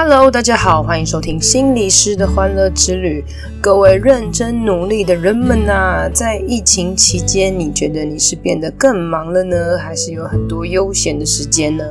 Hello，大家好，欢迎收听心理师的欢乐之旅。各位认真努力的人们呐、啊，在疫情期间，你觉得你是变得更忙了呢，还是有很多悠闲的时间呢？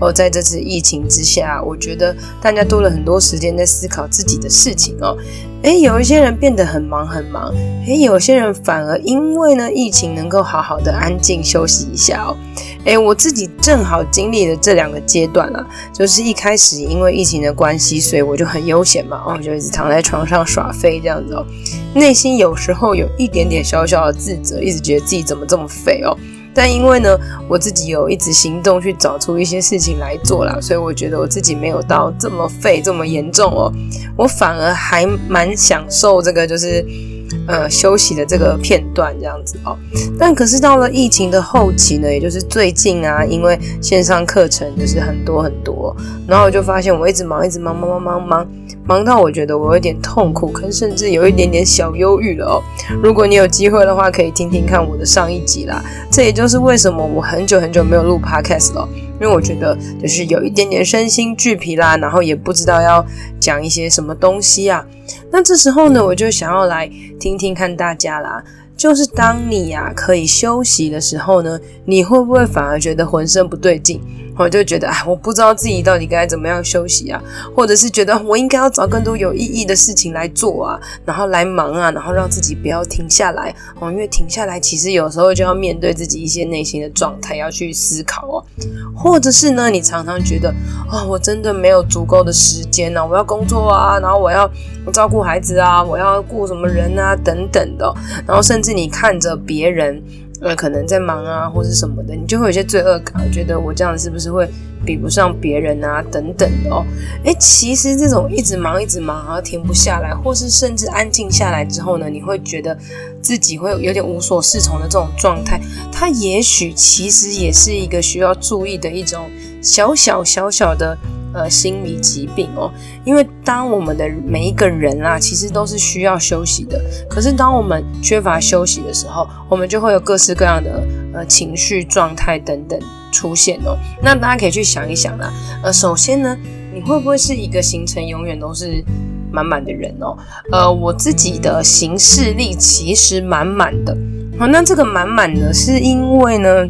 哦，在这次疫情之下，我觉得大家多了很多时间在思考自己的事情哦。诶，有一些人变得很忙很忙，诶，有些人反而因为呢疫情能够好好的安静休息一下哦。诶，我自己正好经历了这两个阶段啊，就是一开始因为疫情的关系，所以我就很悠闲嘛，哦，就一直躺在床上耍废这样子哦，内心有时候有一点点小小的自责，一直觉得自己怎么这么废哦。但因为呢，我自己有一直行动去找出一些事情来做啦，所以我觉得我自己没有到这么废这么严重哦。我反而还蛮享受这个，就是呃休息的这个片段这样子哦。但可是到了疫情的后期呢，也就是最近啊，因为线上课程就是很多很多，然后我就发现我一直忙，一直忙，忙忙忙忙。忙到我觉得我有点痛苦，可是甚至有一点点小忧郁了哦。如果你有机会的话，可以听听看我的上一集啦。这也就是为什么我很久很久没有录 podcast 了，因为我觉得就是有一点点身心俱疲啦，然后也不知道要讲一些什么东西啊。那这时候呢，我就想要来听听看大家啦。就是当你呀可以休息的时候呢，你会不会反而觉得浑身不对劲？我就觉得，哎，我不知道自己到底该怎么样休息啊，或者是觉得我应该要找更多有意义的事情来做啊，然后来忙啊，然后让自己不要停下来哦，因为停下来其实有时候就要面对自己一些内心的状态，要去思考哦，或者是呢，你常常觉得，哦，我真的没有足够的时间呢，我要工作啊，然后我要照顾孩子啊，我要顾什么人啊，等等的，然后甚至你看着别人。呃，可能在忙啊，或是什么的，你就会有些罪恶感，觉得我这样是不是会比不上别人啊，等等的哦。诶，其实这种一直忙一直忙，然后停不下来，或是甚至安静下来之后呢，你会觉得自己会有点无所适从的这种状态，它也许其实也是一个需要注意的一种小小小小的。呃，心理疾病哦，因为当我们的每一个人啊，其实都是需要休息的。可是当我们缺乏休息的时候，我们就会有各式各样的呃情绪状态等等出现哦。那大家可以去想一想啦。呃，首先呢，你会不会是一个行程永远都是满满的人哦？呃，我自己的行事力其实满满的。好，那这个满满呢，是因为呢。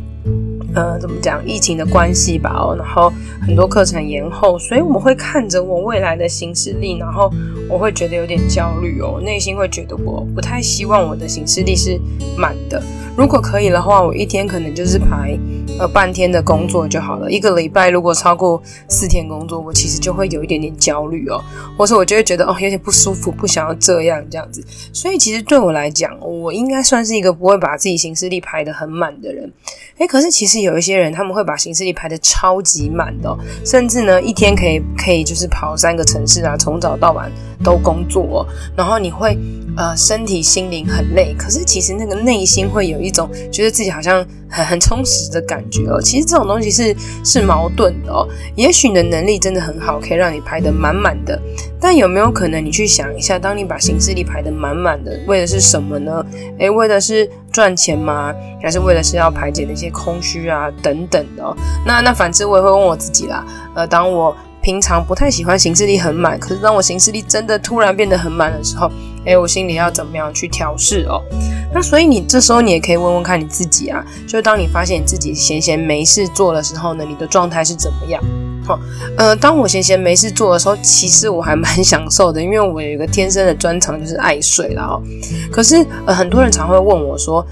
呃，怎么讲？疫情的关系吧，哦，然后很多课程延后，所以我们会看着我未来的行事历，然后我会觉得有点焦虑哦，内心会觉得我不太希望我的行事历是满的。如果可以的话，我一天可能就是排呃半天的工作就好了。一个礼拜如果超过四天工作，我其实就会有一点点焦虑哦，或是我就会觉得哦有点不舒服，不想要这样这样子。所以其实对我来讲，我应该算是一个不会把自己行事历排得很满的人。诶，可是其实有一些人他们会把行事历排得超级满的哦，甚至呢一天可以可以就是跑三个城市啊，从早到晚都工作哦，然后你会。呃，身体心灵很累，可是其实那个内心会有一种觉得自己好像很很充实的感觉哦。其实这种东西是是矛盾的哦。也许你的能力真的很好，可以让你排得满满的，但有没有可能你去想一下，当你把行事力排得满满的，为的是什么呢？诶，为的是赚钱吗？还是为的是要排解那些空虚啊等等的？那那反之我也会问我自己啦。呃，当我平常不太喜欢行事力很满，可是当我行事力真的突然变得很满的时候，诶，我心里要怎么样去调试哦？那所以你这时候你也可以问问看你自己啊，就当你发现你自己闲闲没事做的时候呢，你的状态是怎么样？好、呃，当我闲闲没事做的时候，其实我还蛮享受的，因为我有一个天生的专长就是爱睡啦哦。可是呃，很多人常会问我说，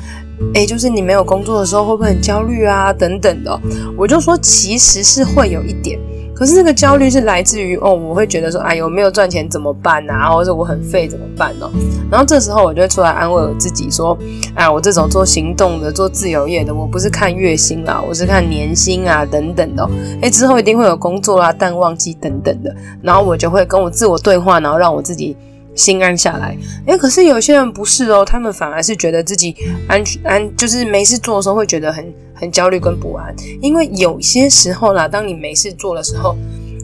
诶，就是你没有工作的时候会不会很焦虑啊？等等的，我就说其实是会有一点。可是这个焦虑是来自于哦，我会觉得说，哎呦，没有赚钱怎么办啊？或者我很废怎么办呢？然后这时候我就会出来安慰我自己说，哎，我这种做行动的、做自由业的，我不是看月薪啊，我是看年薪啊等等的。哎，之后一定会有工作啦、淡旺季等等的。然后我就会跟我自我对话，然后让我自己心安下来。哎，可是有些人不是哦，他们反而是觉得自己安安，就是没事做的时候会觉得很。很焦虑跟不安，因为有些时候啦，当你没事做的时候，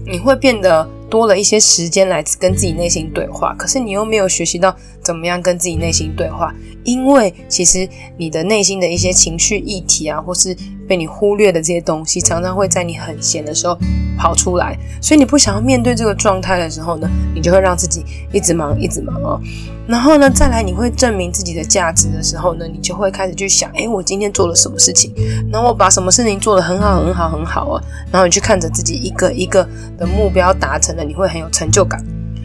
你会变得多了一些时间来跟自己内心对话，可是你又没有学习到怎么样跟自己内心对话，因为其实你的内心的一些情绪议题啊，或是被你忽略的这些东西，常常会在你很闲的时候跑出来，所以你不想要面对这个状态的时候呢，你就会让自己一直忙，一直忙哦。然后呢，再来你会证明自己的价值的时候呢，你就会开始去想，诶，我今天做了什么事情？然后我把什么事情做得很好，很好，很好啊。然后你去看着自己一个一个的目标达成了，你会很有成就感。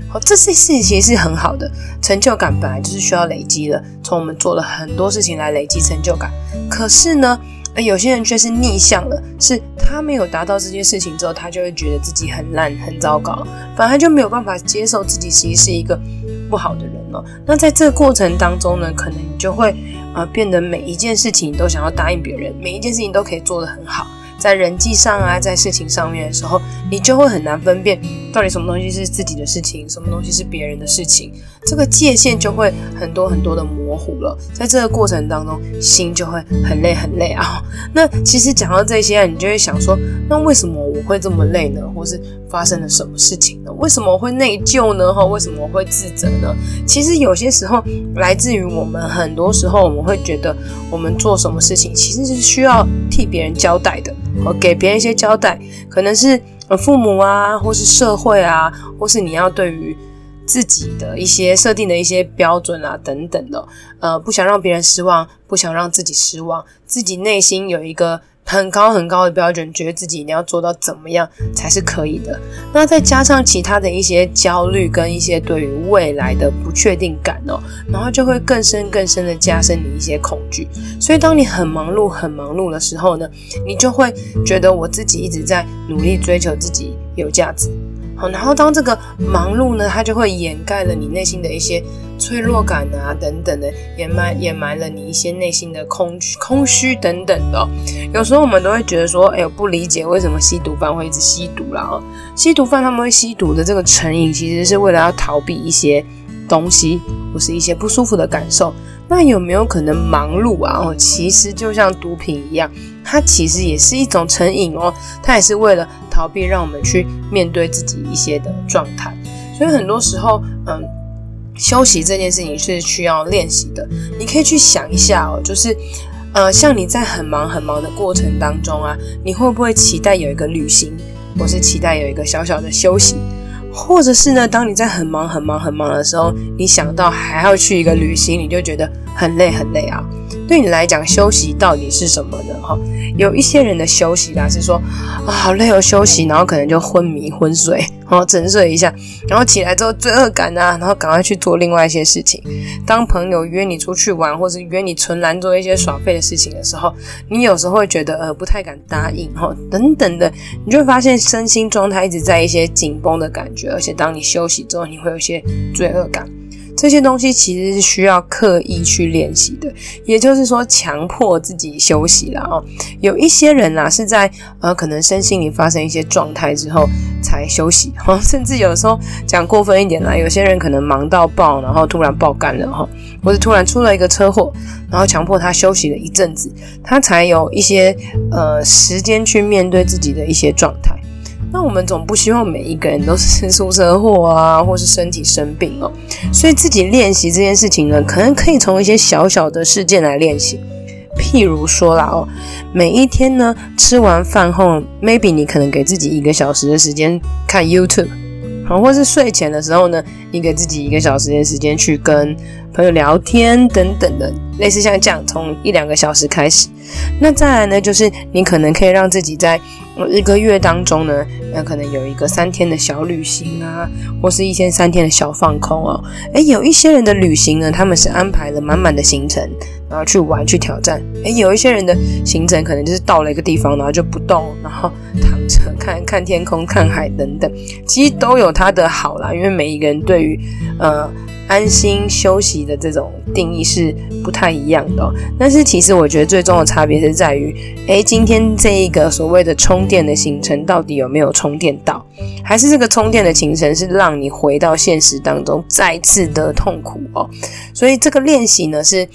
好，这些事情是很好的，成就感本来就是需要累积的，从我们做了很多事情来累积成就感。可是呢，有些人却是逆向了，是他没有达到这件事情之后，他就会觉得自己很烂、很糟糕，反而就没有办法接受自己其实是一个不好的人了。那在这个过程当中呢，可能你就会呃变得每一件事情都想要答应别人，每一件事情都可以做得很好。在人际上啊，在事情上面的时候，你就会很难分辨到底什么东西是自己的事情，什么东西是别人的事情，这个界限就会很多很多的模糊了。在这个过程当中，心就会很累很累啊。那其实讲到这些，你就会想说，那为什么我会这么累呢？或是发生了什么事情呢？为什么会内疚呢？哈，为什么会自责呢？其实有些时候来自于我们，很多时候我们会觉得，我们做什么事情其实是需要替别人交代的。我给别人一些交代，可能是呃父母啊，或是社会啊，或是你要对于自己的一些设定的一些标准啊等等的，呃，不想让别人失望，不想让自己失望，自己内心有一个。很高很高的标准，觉得自己一定要做到怎么样才是可以的。那再加上其他的一些焦虑跟一些对于未来的不确定感哦，然后就会更深更深的加深你一些恐惧。所以当你很忙碌很忙碌的时候呢，你就会觉得我自己一直在努力追求自己有价值。好，然后当这个忙碌呢，它就会掩盖了你内心的一些脆弱感啊，等等的，掩埋掩埋了你一些内心的空虚、空虚等等的。有时候我们都会觉得说，哎呦，不理解为什么吸毒犯会一直吸毒啦。哦，吸毒犯他们会吸毒的这个成瘾，其实是为了要逃避一些东西，或是一些不舒服的感受。那有没有可能忙碌啊？哦，其实就像毒品一样，它其实也是一种成瘾哦。它也是为了逃避，让我们去面对自己一些的状态。所以很多时候，嗯，休息这件事情是需要练习的。你可以去想一下哦，就是，呃，像你在很忙很忙的过程当中啊，你会不会期待有一个旅行，或是期待有一个小小的休息？或者是呢，当你在很忙很忙很忙的时候，你想到还要去一个旅行，你就觉得很累很累啊。对你来讲，休息到底是什么呢？哈，有一些人的休息啦，是说啊，好累哦，休息，然后可能就昏迷昏睡，然后沉睡一下，然后起来之后罪恶感啊，然后赶快去做另外一些事情。当朋友约你出去玩，或是约你纯然做一些耍废的事情的时候，你有时候会觉得呃不太敢答应哈，等等的，你就会发现身心状态一直在一些紧绷的感觉，而且当你休息之后，你会有一些罪恶感。这些东西其实是需要刻意去练习的，也就是说，强迫自己休息了哦。有一些人啊，是在呃可能身心里发生一些状态之后才休息哈，甚至有时候讲过分一点啦，有些人可能忙到爆，然后突然爆肝了哈，或者突然出了一个车祸，然后强迫他休息了一阵子，他才有一些呃时间去面对自己的一些状态。那我们总不希望每一个人都是出车祸啊，或是身体生病哦。所以自己练习这件事情呢，可能可以从一些小小的事件来练习。譬如说啦哦，每一天呢，吃完饭后，maybe 你可能给自己一个小时的时间看 YouTube，好，或是睡前的时候呢，你给自己一个小时的时间去跟朋友聊天等等的，类似像这样，从一两个小时开始。那再来呢，就是你可能可以让自己在一个月当中呢，那可能有一个三天的小旅行啊，或是一天三天的小放空哦。诶，有一些人的旅行呢，他们是安排了满满的行程，然后去玩去挑战。诶，有一些人的行程可能就是到了一个地方，然后就不动，然后躺着看看天空、看海等等。其实都有它的好啦，因为每一个人对于呃。安心休息的这种定义是不太一样的，但是其实我觉得最终的差别是在于，诶，今天这一个所谓的充电的行程到底有没有充电到，还是这个充电的行程是让你回到现实当中再次的痛苦哦？所以这个练习呢是。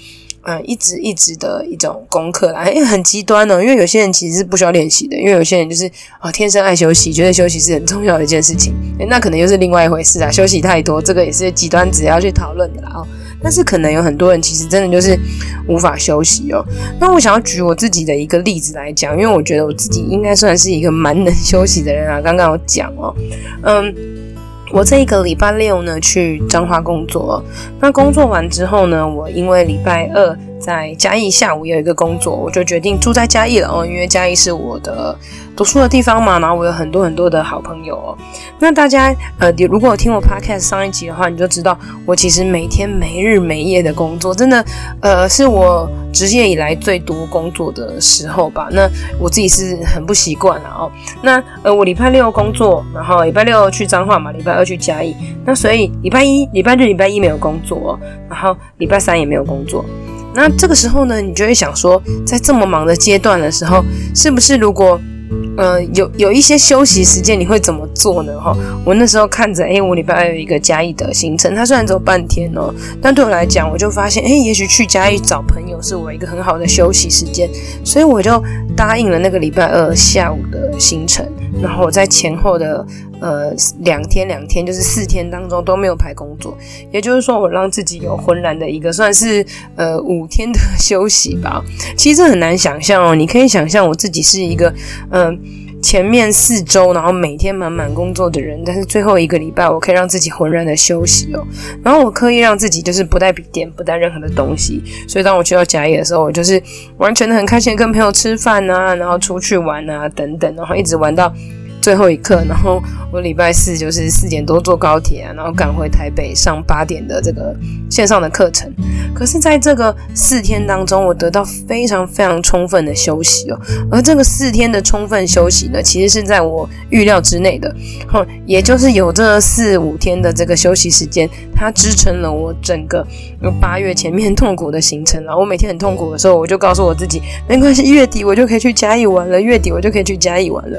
嗯，一直一直的一种功课啦，因为很极端呢。因为有些人其实是不需要练习的，因为有些人就是啊、哦，天生爱休息，觉得休息是很重要的一件事情。那可能又是另外一回事啊。休息太多，这个也是极端值要去讨论的啦。哦，但是可能有很多人其实真的就是无法休息哦。那我想要举我自己的一个例子来讲，因为我觉得我自己应该算是一个蛮能 休息的人啊。刚刚有讲哦，嗯。我这一个礼拜六呢，去彰化工作。那工作完之后呢，我因为礼拜二在嘉义下午有一个工作，我就决定住在嘉义了哦，因为嘉义是我的读书的地方嘛，然后我有很多很多的好朋友哦。那大家呃，如果听我 podcast 上一集的话，你就知道我其实每天没日没夜的工作，真的呃，是我职业以来最多工作的时候吧。那我自己是很不习惯了哦。那呃，我礼拜六工作，然后礼拜六去彰化嘛，礼拜二去嘉义，那所以礼拜一、礼拜日、礼拜一没有工作，然后礼拜三也没有工作。那这个时候呢，你就会想说，在这么忙的阶段的时候，是不是如果呃，有有一些休息时间，你会怎么做呢？哈，我那时候看着，哎，我礼拜二有一个嘉义的行程，它虽然只有半天哦，但对我来讲，我就发现，诶，也许去嘉义找朋友是我一个很好的休息时间，所以我就答应了那个礼拜二下午的行程，然后我在前后的呃两天两天，就是四天当中都没有排工作，也就是说，我让自己有浑然的一个算是呃五天的 休息吧。其实很难想象哦，你可以想象我自己是一个嗯。前面四周，然后每天满满工作的人，但是最后一个礼拜，我可以让自己浑然的休息哦。然后我刻意让自己就是不带笔电，不带任何的东西。所以当我去到嘉义的时候，我就是完全的很开心跟朋友吃饭啊，然后出去玩啊等等，然后一直玩到。最后一刻，然后我礼拜四就是四点多坐高铁啊，然后赶回台北上八点的这个线上的课程。可是，在这个四天当中，我得到非常非常充分的休息哦。而这个四天的充分休息呢，其实是在我预料之内的。哼，也就是有这四五天的这个休息时间，它支撑了我整个八月前面痛苦的行程。然后我每天很痛苦的时候，我就告诉我自己，没关系，月底我就可以去嘉义玩了。月底我就可以去嘉义玩了。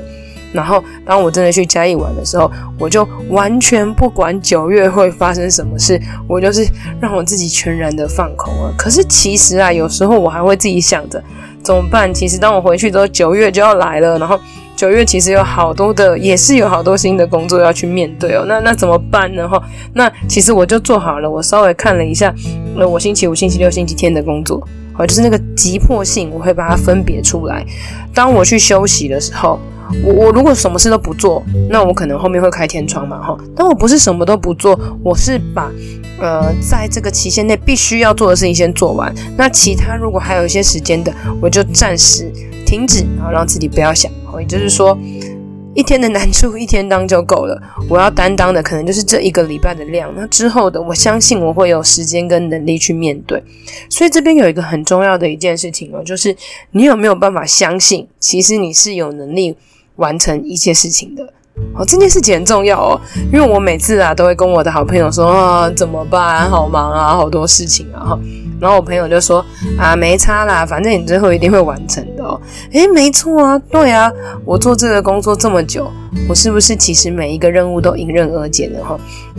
然后，当我真的去嘉义玩的时候，我就完全不管九月会发生什么事，我就是让我自己全然的放空了。可是其实啊，有时候我还会自己想着怎么办。其实当我回去之后，九月就要来了，然后九月其实有好多的，也是有好多新的工作要去面对哦。那那怎么办呢？哈，那其实我就做好了。我稍微看了一下，那我星期五、星期六、星期天的工作，好，就是那个急迫性，我会把它分别出来。当我去休息的时候。我我如果什么事都不做，那我可能后面会开天窗嘛哈。但我不是什么都不做，我是把呃在这个期限内必须要做的事情先做完。那其他如果还有一些时间的，我就暂时停止，然后让自己不要想。也就是说，一天的难处一天当就够了。我要担当的可能就是这一个礼拜的量。那之后的，我相信我会有时间跟能力去面对。所以这边有一个很重要的一件事情哦，就是你有没有办法相信，其实你是有能力。完成一切事情的，哦，这件事情很重要哦，因为我每次啊都会跟我的好朋友说啊，怎么办？好忙啊，好多事情啊。然后我朋友就说啊，没差啦，反正你最后一定会完成的哦。诶，没错啊，对啊，我做这个工作这么久，我是不是其实每一个任务都迎刃而解的哈？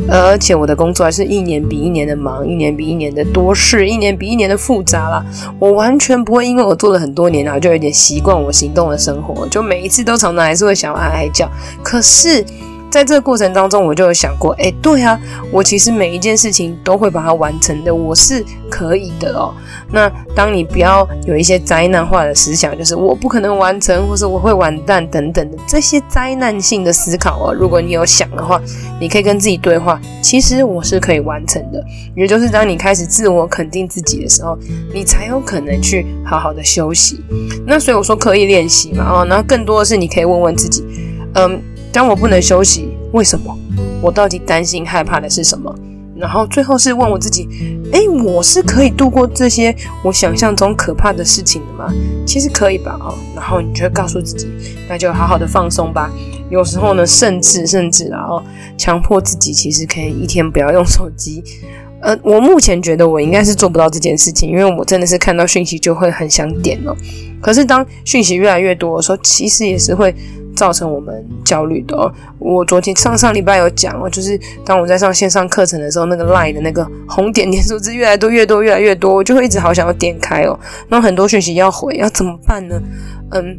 而且我的工作还是一年比一年的忙，一年比一年的多事，一年比一年的复杂啦。我完全不会因为我做了很多年啊，就有点习惯我行动的生活，就每一次都常常还是会想要哀哀叫。可是。在这个过程当中，我就有想过，诶，对啊，我其实每一件事情都会把它完成的，我是可以的哦。那当你不要有一些灾难化的思想，就是我不可能完成，或是我会完蛋等等的这些灾难性的思考哦。如果你有想的话，你可以跟自己对话，其实我是可以完成的。也就是当你开始自我肯定自己的时候，你才有可能去好好的休息。那所以我说刻意练习嘛，哦，然后更多的是你可以问问自己，嗯。当我不能休息，为什么？我到底担心害怕的是什么？然后最后是问我自己：诶，我是可以度过这些我想象中可怕的事情的吗？其实可以吧，哦。然后你就会告诉自己，那就好好的放松吧。有时候呢，甚至甚至然后强迫自己，其实可以一天不要用手机。呃，我目前觉得我应该是做不到这件事情，因为我真的是看到讯息就会很想点哦。可是当讯息越来越多的时候，其实也是会。造成我们焦虑的哦。我昨天上上礼拜有讲哦，就是当我在上线上课程的时候，那个 line 的那个红点点数字越来越多，越多，越来越多，我就会一直好想要点开哦。那很多讯息要回，要怎么办呢？嗯。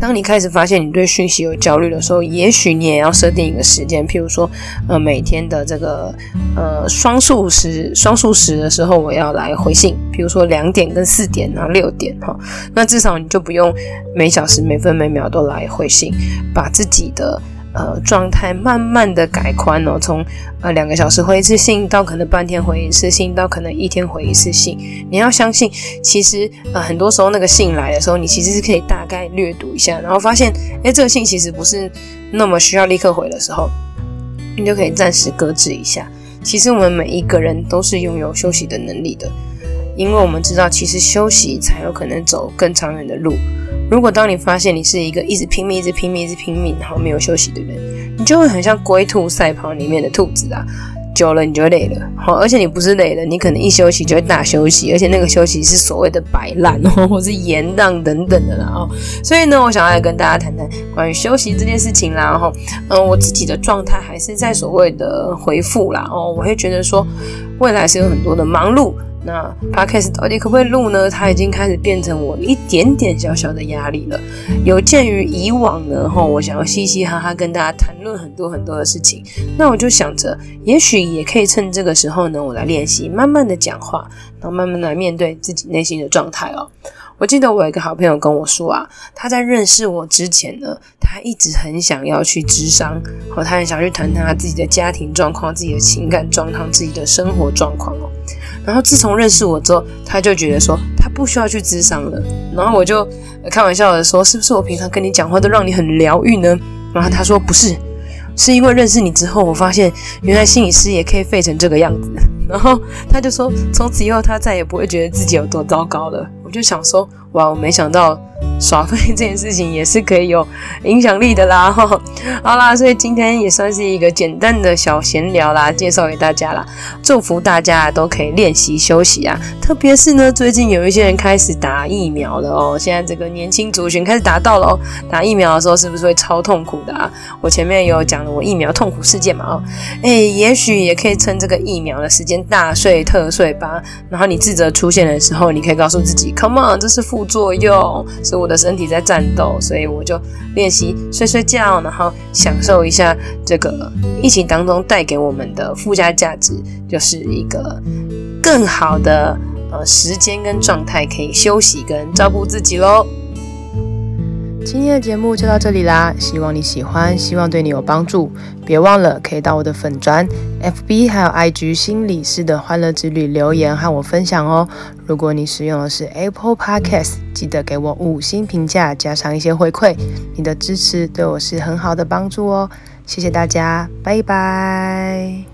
当你开始发现你对讯息有焦虑的时候，也许你也要设定一个时间，譬如说，呃，每天的这个呃双数时双数时的时候，我要来回信，比如说两点跟四点，然后六点哈，那至少你就不用每小时每分每秒都来回信，把自己的。呃，状态慢慢的改宽哦，从呃两个小时回一次信，到可能半天回一次信，到可能一天回一次信。你要相信，其实呃很多时候那个信来的时候，你其实是可以大概略读一下，然后发现，诶，这个信其实不是那么需要立刻回的时候，你就可以暂时搁置一下。其实我们每一个人都是拥有休息的能力的，因为我们知道，其实休息才有可能走更长远的路。如果当你发现你是一个一直拼命、一直拼命、一直拼命，然后没有休息的人，你就会很像龟兔赛跑里面的兔子啊，久了你就累了。好，而且你不是累了，你可能一休息就会大休息，而且那个休息是所谓的摆烂哦，或是延宕等等的啦哦。所以呢，我想要来跟大家谈谈关于休息这件事情啦。然后，嗯，我自己的状态还是在所谓的回复啦哦，我会觉得说未来是有很多的忙碌。那 Podcast 到底可不可以录呢？它已经开始变成我一点点小小的压力了。有鉴于以往呢，哈，我想要嘻嘻哈哈跟大家谈论很多很多的事情，那我就想着，也许也可以趁这个时候呢，我来练习慢慢的讲话，然后慢慢来面对自己内心的状态哦。我记得我有一个好朋友跟我说啊，他在认识我之前呢，他一直很想要去咨商，和他很想去谈谈他自己的家庭状况、自己的情感状况、自己的生活状况哦。然后自从认识我之后，他就觉得说他不需要去咨商了。然后我就开玩笑的说，是不是我平常跟你讲话都让你很疗愈呢？然后他说不是，是因为认识你之后，我发现原来心理师也可以废成这个样子。然后他就说，从此以后他再也不会觉得自己有多糟糕了。我就想说，哇，我没想到。耍废这件事情也是可以有影响力的啦，哈，好啦，所以今天也算是一个简单的小闲聊啦，介绍给大家啦，祝福大家都可以练习休息啊，特别是呢，最近有一些人开始打疫苗了哦，现在这个年轻族群开始打到了哦，打疫苗的时候是不是会超痛苦的啊？我前面有讲了我疫苗痛苦事件嘛，哦，哎，也许也可以趁这个疫苗的时间大睡特睡吧，然后你自责出现的时候，你可以告诉自己，Come on，这是副作用，是我。的身体在战斗，所以我就练习睡睡觉，然后享受一下这个疫情当中带给我们的附加价值，就是一个更好的呃时间跟状态，可以休息跟照顾自己喽。今天的节目就到这里啦，希望你喜欢，希望对你有帮助。别忘了可以到我的粉专、FB 还有 IG 心理师的欢乐之旅留言和我分享哦。如果你使用的是 Apple Podcast，记得给我五星评价，加上一些回馈，你的支持对我是很好的帮助哦。谢谢大家，拜拜。